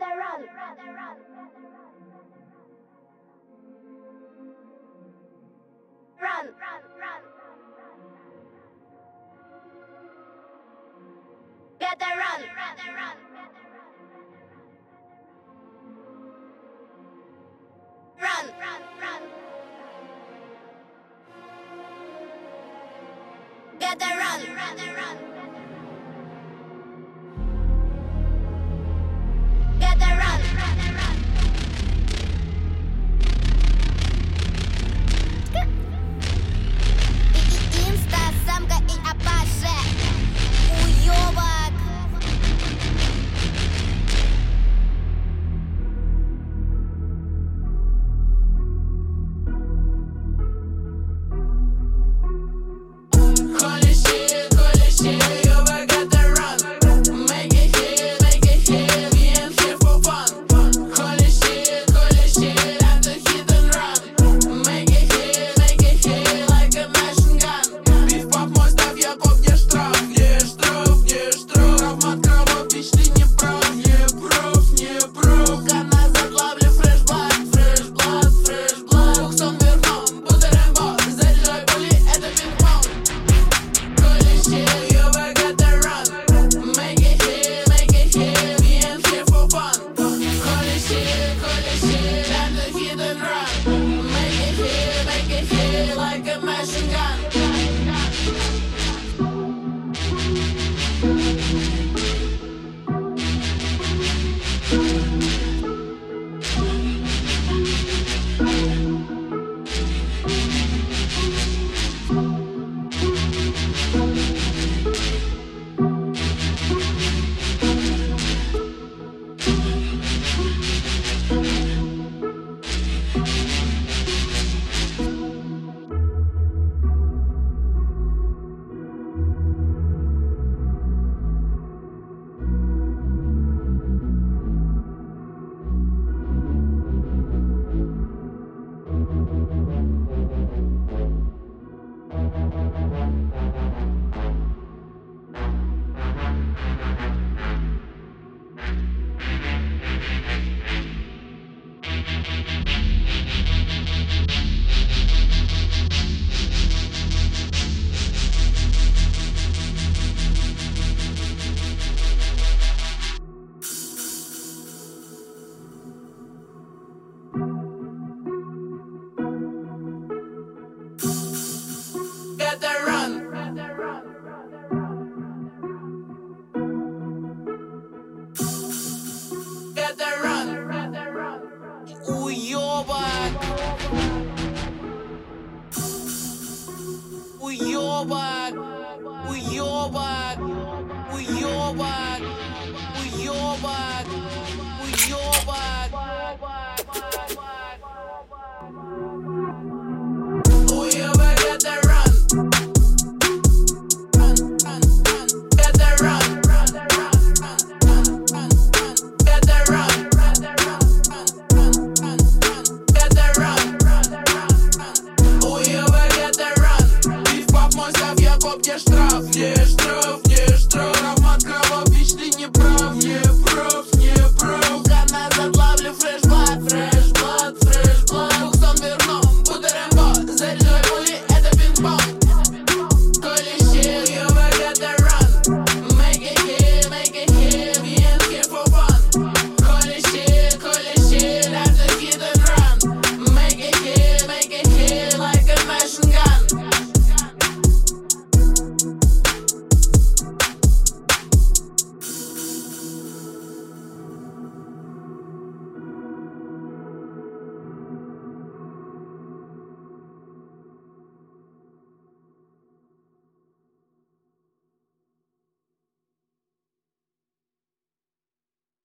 they run. Run, run, run. Get the run, run, run. Run, run, run. Get the run, run, run. your with your vibe. kopniesz traf